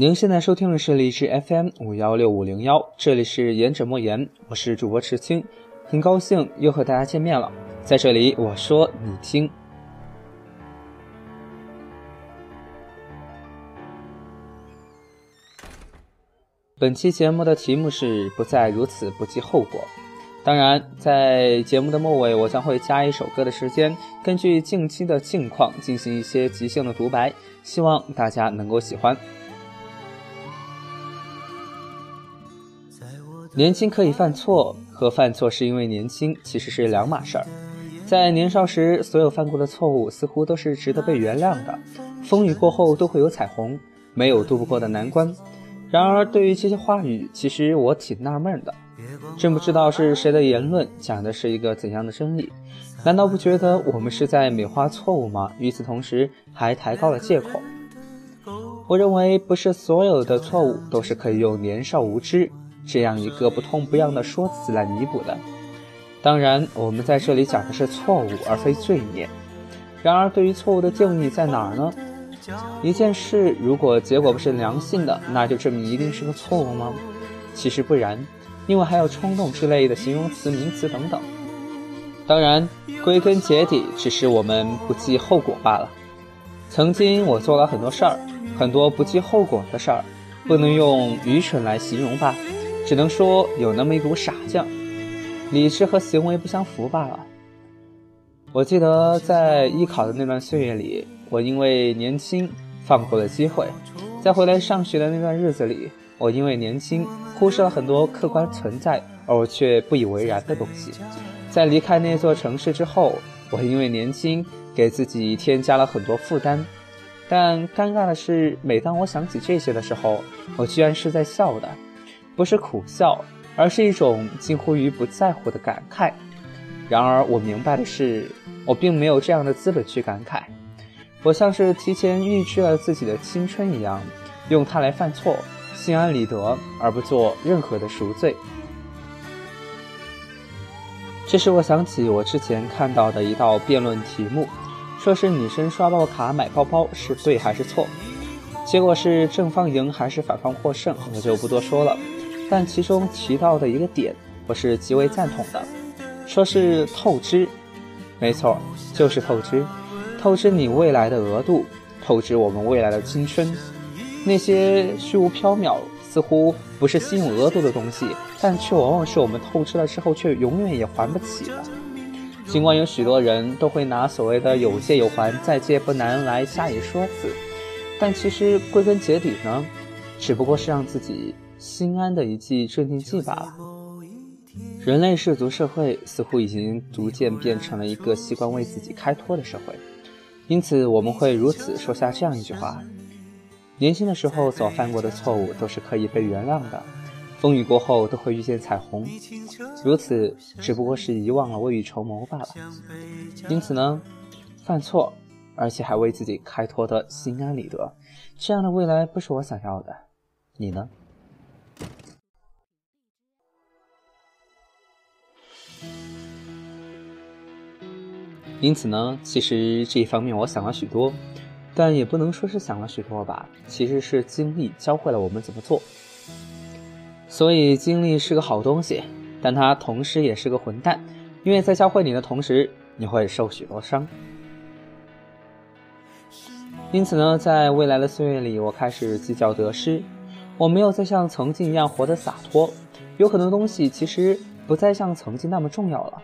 您现在收听的是荔枝 FM 五幺六五零幺，这里是言者莫言，我是主播池青，很高兴又和大家见面了。在这里，我说你听。本期节目的题目是“不再如此不计后果”。当然，在节目的末尾，我将会加一首歌的时间，根据近期的境况进行一些即兴的独白，希望大家能够喜欢。年轻可以犯错，和犯错是因为年轻其实是两码事儿。在年少时，所有犯过的错误似乎都是值得被原谅的，风雨过后都会有彩虹，没有渡不过的难关。然而，对于这些话语，其实我挺纳闷的，真不知道是谁的言论讲的是一个怎样的真理？难道不觉得我们是在美化错误吗？与此同时，还抬高了借口。我认为，不是所有的错误都是可以用年少无知。这样一个不痛不痒的说辞来弥补的。当然，我们在这里讲的是错误，而非罪孽。然而，对于错误的定义在哪儿呢？一件事如果结果不是良性的，那就证明一定是个错误吗？其实不然，因为还有冲动之类的形容词、名词等等。当然，归根结底，只是我们不计后果罢了。曾经我做了很多事儿，很多不计后果的事儿，不能用愚蠢来形容吧。只能说有那么一股傻劲，理智和行为不相符罢了。我记得在艺考的那段岁月里，我因为年轻放过了机会；在回来上学的那段日子里，我因为年轻忽视了很多客观存在而我却不以为然的东西；在离开那座城市之后，我因为年轻给自己添加了很多负担。但尴尬的是，每当我想起这些的时候，我居然是在笑的。不是苦笑，而是一种近乎于不在乎的感慨。然而，我明白的是，我并没有这样的资本去感慨。我像是提前预知了自己的青春一样，用它来犯错，心安理得，而不做任何的赎罪。这使我想起我之前看到的一道辩论题目，说是女生刷爆卡买包包是对还是错？结果是正方赢还是反方获胜，我就不多说了。但其中提到的一个点，我是极为赞同的，说是透支，没错，就是透支，透支你未来的额度，透支我们未来的青春。那些虚无缥缈、似乎不是心有额度的东西，但却往往是我们透支了之后却永远也还不起的。尽管有许多人都会拿所谓的有借有还、再借不难来加以说辞，但其实归根结底呢，只不过是让自己。心安的一剂镇定剂罢了。人类氏族社会似乎已经逐渐变成了一个习惯为自己开脱的社会，因此我们会如此说下这样一句话：年轻的时候所犯过的错误都是可以被原谅的，风雨过后都会遇见彩虹。如此只不过是遗忘了未雨绸缪罢了。因此呢，犯错而且还为自己开脱的心安理得，这样的未来不是我想要的。你呢？因此呢，其实这一方面我想了许多，但也不能说是想了许多吧，其实是经历教会了我们怎么做。所以经历是个好东西，但它同时也是个混蛋，因为在教会你的同时，你会受许多伤。因此呢，在未来的岁月里，我开始计较得失，我没有再像曾经一样活得洒脱，有很多东西其实不再像曾经那么重要了。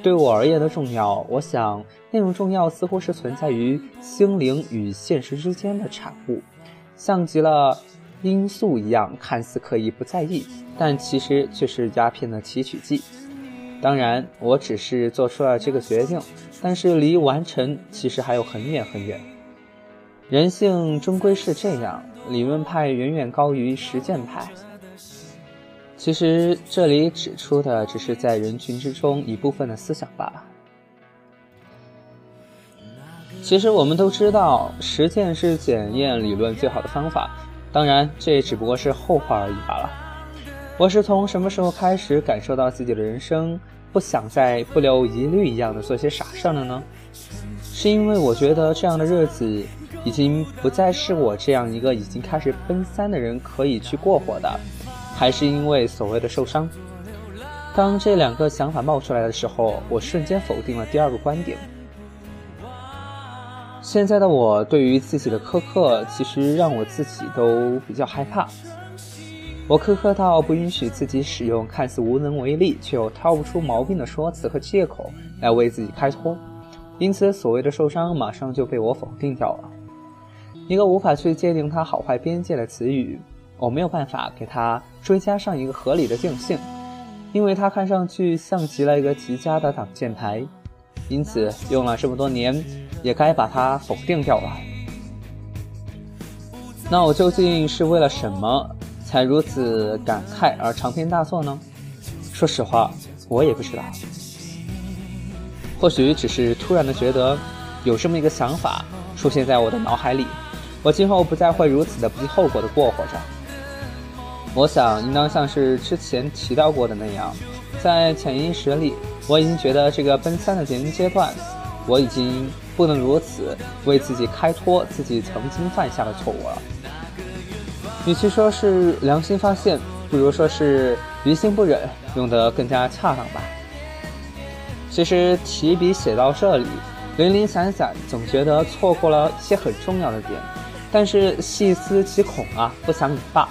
对我而言的重要，我想那种重要似乎是存在于心灵与现实之间的产物，像极了罂粟一样，看似可以不在意，但其实却是鸦片的提取剂。当然，我只是做出了这个决定，但是离完成其实还有很远很远。人性终归是这样，理论派远远高于实践派。其实这里指出的只是在人群之中一部分的思想罢了。其实我们都知道，实践是检验理论最好的方法。当然，这也只不过是后话而已罢了。我是从什么时候开始感受到自己的人生不想再不留一虑一样的做些傻事儿了呢？是因为我觉得这样的日子已经不再是我这样一个已经开始奔三的人可以去过活的，还是因为所谓的受伤？当这两个想法冒出来的时候，我瞬间否定了第二个观点。现在的我对于自己的苛刻，其实让我自己都比较害怕。我苛刻到不允许自己使用看似无能为力却又挑不出毛病的说辞和借口来为自己开脱，因此所谓的受伤马上就被我否定掉了。一个无法去界定它好坏边界的词语，我没有办法给它追加上一个合理的定性，因为它看上去像极了一个极佳的挡箭牌，因此用了这么多年，也该把它否定掉了。那我究竟是为了什么？才如此感慨而长篇大作呢？说实话，我也不知道。或许只是突然的觉得，有这么一个想法出现在我的脑海里，我今后不再会如此的不计后果的过活着。我想，应当像是之前提到过的那样，在潜意识里，我已经觉得这个奔三的年龄阶段，我已经不能如此为自己开脱自己曾经犯下的错误了。与其说是良心发现，不如说是于心不忍，用得更加恰当吧。其实提笔写到这里，零零散散，总觉得错过了一些很重要的点。但是细思极恐啊，不想也罢。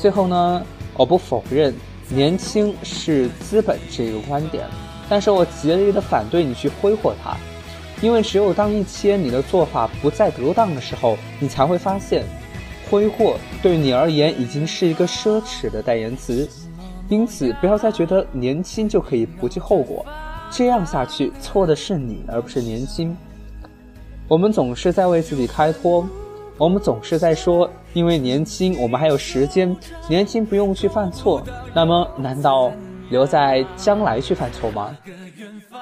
最后呢，我不否认年轻是资本这个观点，但是我极力的反对你去挥霍它，因为只有当一些你的做法不再得当的时候，你才会发现。挥霍对你而言已经是一个奢侈的代言词，因此不要再觉得年轻就可以不计后果，这样下去错的是你而不是年轻。我们总是在为自己开脱，我们总是在说因为年轻我们还有时间，年轻不用去犯错，那么难道留在将来去犯错吗？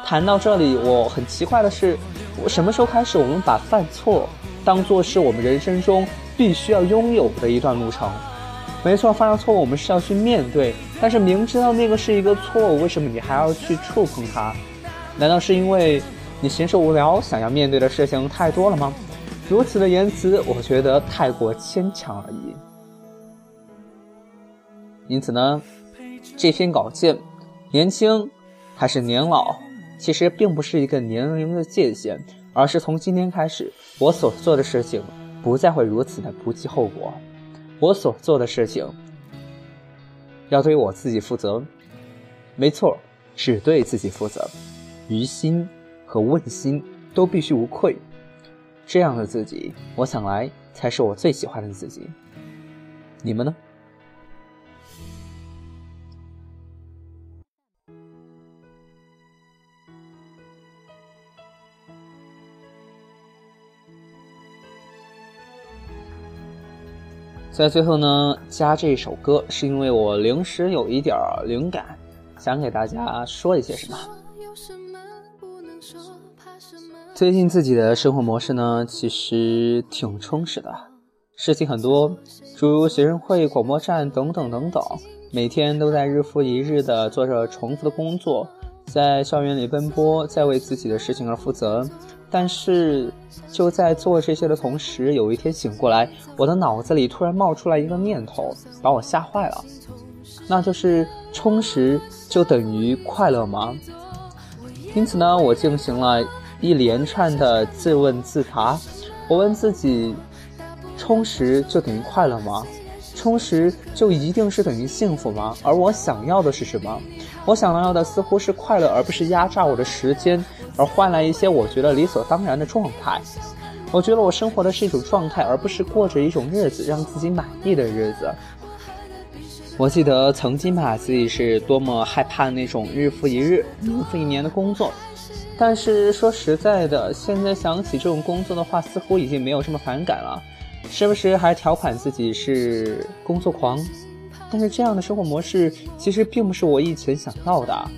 谈到这里，我很奇怪的是，我什么时候开始我们把犯错当做是我们人生中？必须要拥有的一段路程，没错，犯了错误我们是要去面对。但是明知道那个是一个错误，为什么你还要去触碰它？难道是因为你闲着无聊，想要面对的事情太多了吗？如此的言辞，我觉得太过牵强而已。因此呢，这篇稿件，年轻还是年老，其实并不是一个年龄的界限，而是从今天开始，我所做的事情。不再会如此的不计后果，我所做的事情要对我自己负责，没错，只对自己负责，于心和问心都必须无愧。这样的自己，我想来才是我最喜欢的自己。你们呢？在最后呢，加这首歌是因为我临时有一点灵感，想给大家说一些什么。最近自己的生活模式呢，其实挺充实的，事情很多，诸如学生会、广播站等等等等，每天都在日复一日的做着重复的工作，在校园里奔波，在为自己的事情而负责。但是，就在做这些的同时，有一天醒过来，我的脑子里突然冒出来一个念头，把我吓坏了。那就是充实就等于快乐吗？因此呢，我进行了一连串的自问自答。我问自己：充实就等于快乐吗？充实就一定是等于幸福吗？而我想要的是什么？我想要的似乎是快乐，而不是压榨我的时间。而换来一些我觉得理所当然的状态，我觉得我生活的是一种状态，而不是过着一种日子让自己满意的日子。我记得曾经吧，自己是多么害怕那种日复一日、年复一年的工作，但是说实在的，现在想起这种工作的话，似乎已经没有这么反感了，时不时还调侃自己是工作狂。但是这样的生活模式其实并不是我以前想要的，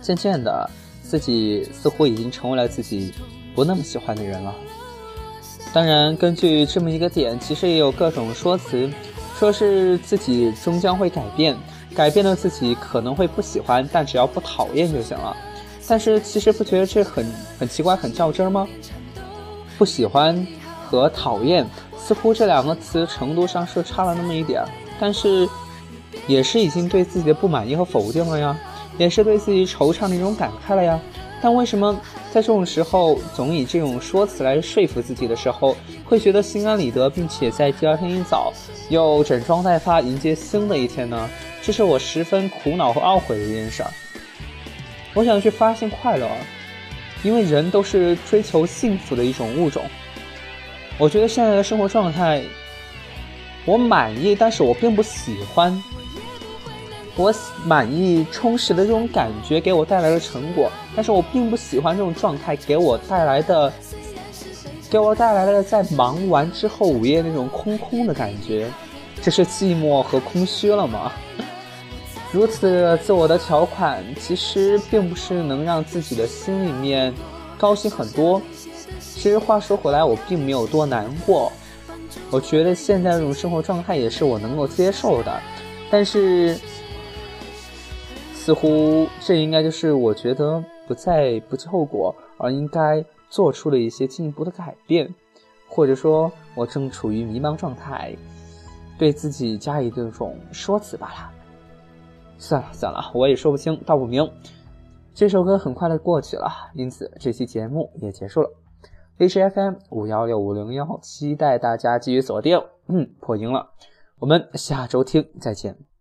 渐渐的。自己似乎已经成为了自己不那么喜欢的人了。当然，根据这么一个点，其实也有各种说辞，说是自己终将会改变，改变了自己可能会不喜欢，但只要不讨厌就行了。但是其实不觉得这很很奇怪、很较真吗？不喜欢和讨厌，似乎这两个词程度上是差了那么一点，但是也是已经对自己的不满意和否定了呀，也是对自己惆怅的一种感慨了呀。但为什么在这种时候总以这种说辞来说服自己的时候，会觉得心安理得，并且在第二天一早又整装待发迎接新的一天呢？这是我十分苦恼和懊悔的一件事儿。我想去发现快乐，因为人都是追求幸福的一种物种。我觉得现在的生活状态，我满意，但是我并不喜欢。我满意充实的这种感觉给我带来的成果，但是我并不喜欢这种状态给我带来的，给我带来的在忙完之后午夜那种空空的感觉，这是寂寞和空虚了吗？如此自我的条款，其实并不是能让自己的心里面高兴很多。其实话说回来，我并没有多难过，我觉得现在这种生活状态也是我能够接受的，但是。似乎这应该就是我觉得不再不计后果，而应该做出的一些进一步的改变，或者说，我正处于迷茫状态，对自己加以这种说辞罢了。算了算了，我也说不清道不明。这首歌很快的过去了，因此这期节目也结束了。H F M 五幺六五零幺，期待大家继续锁定。嗯，破音了，我们下周听再见。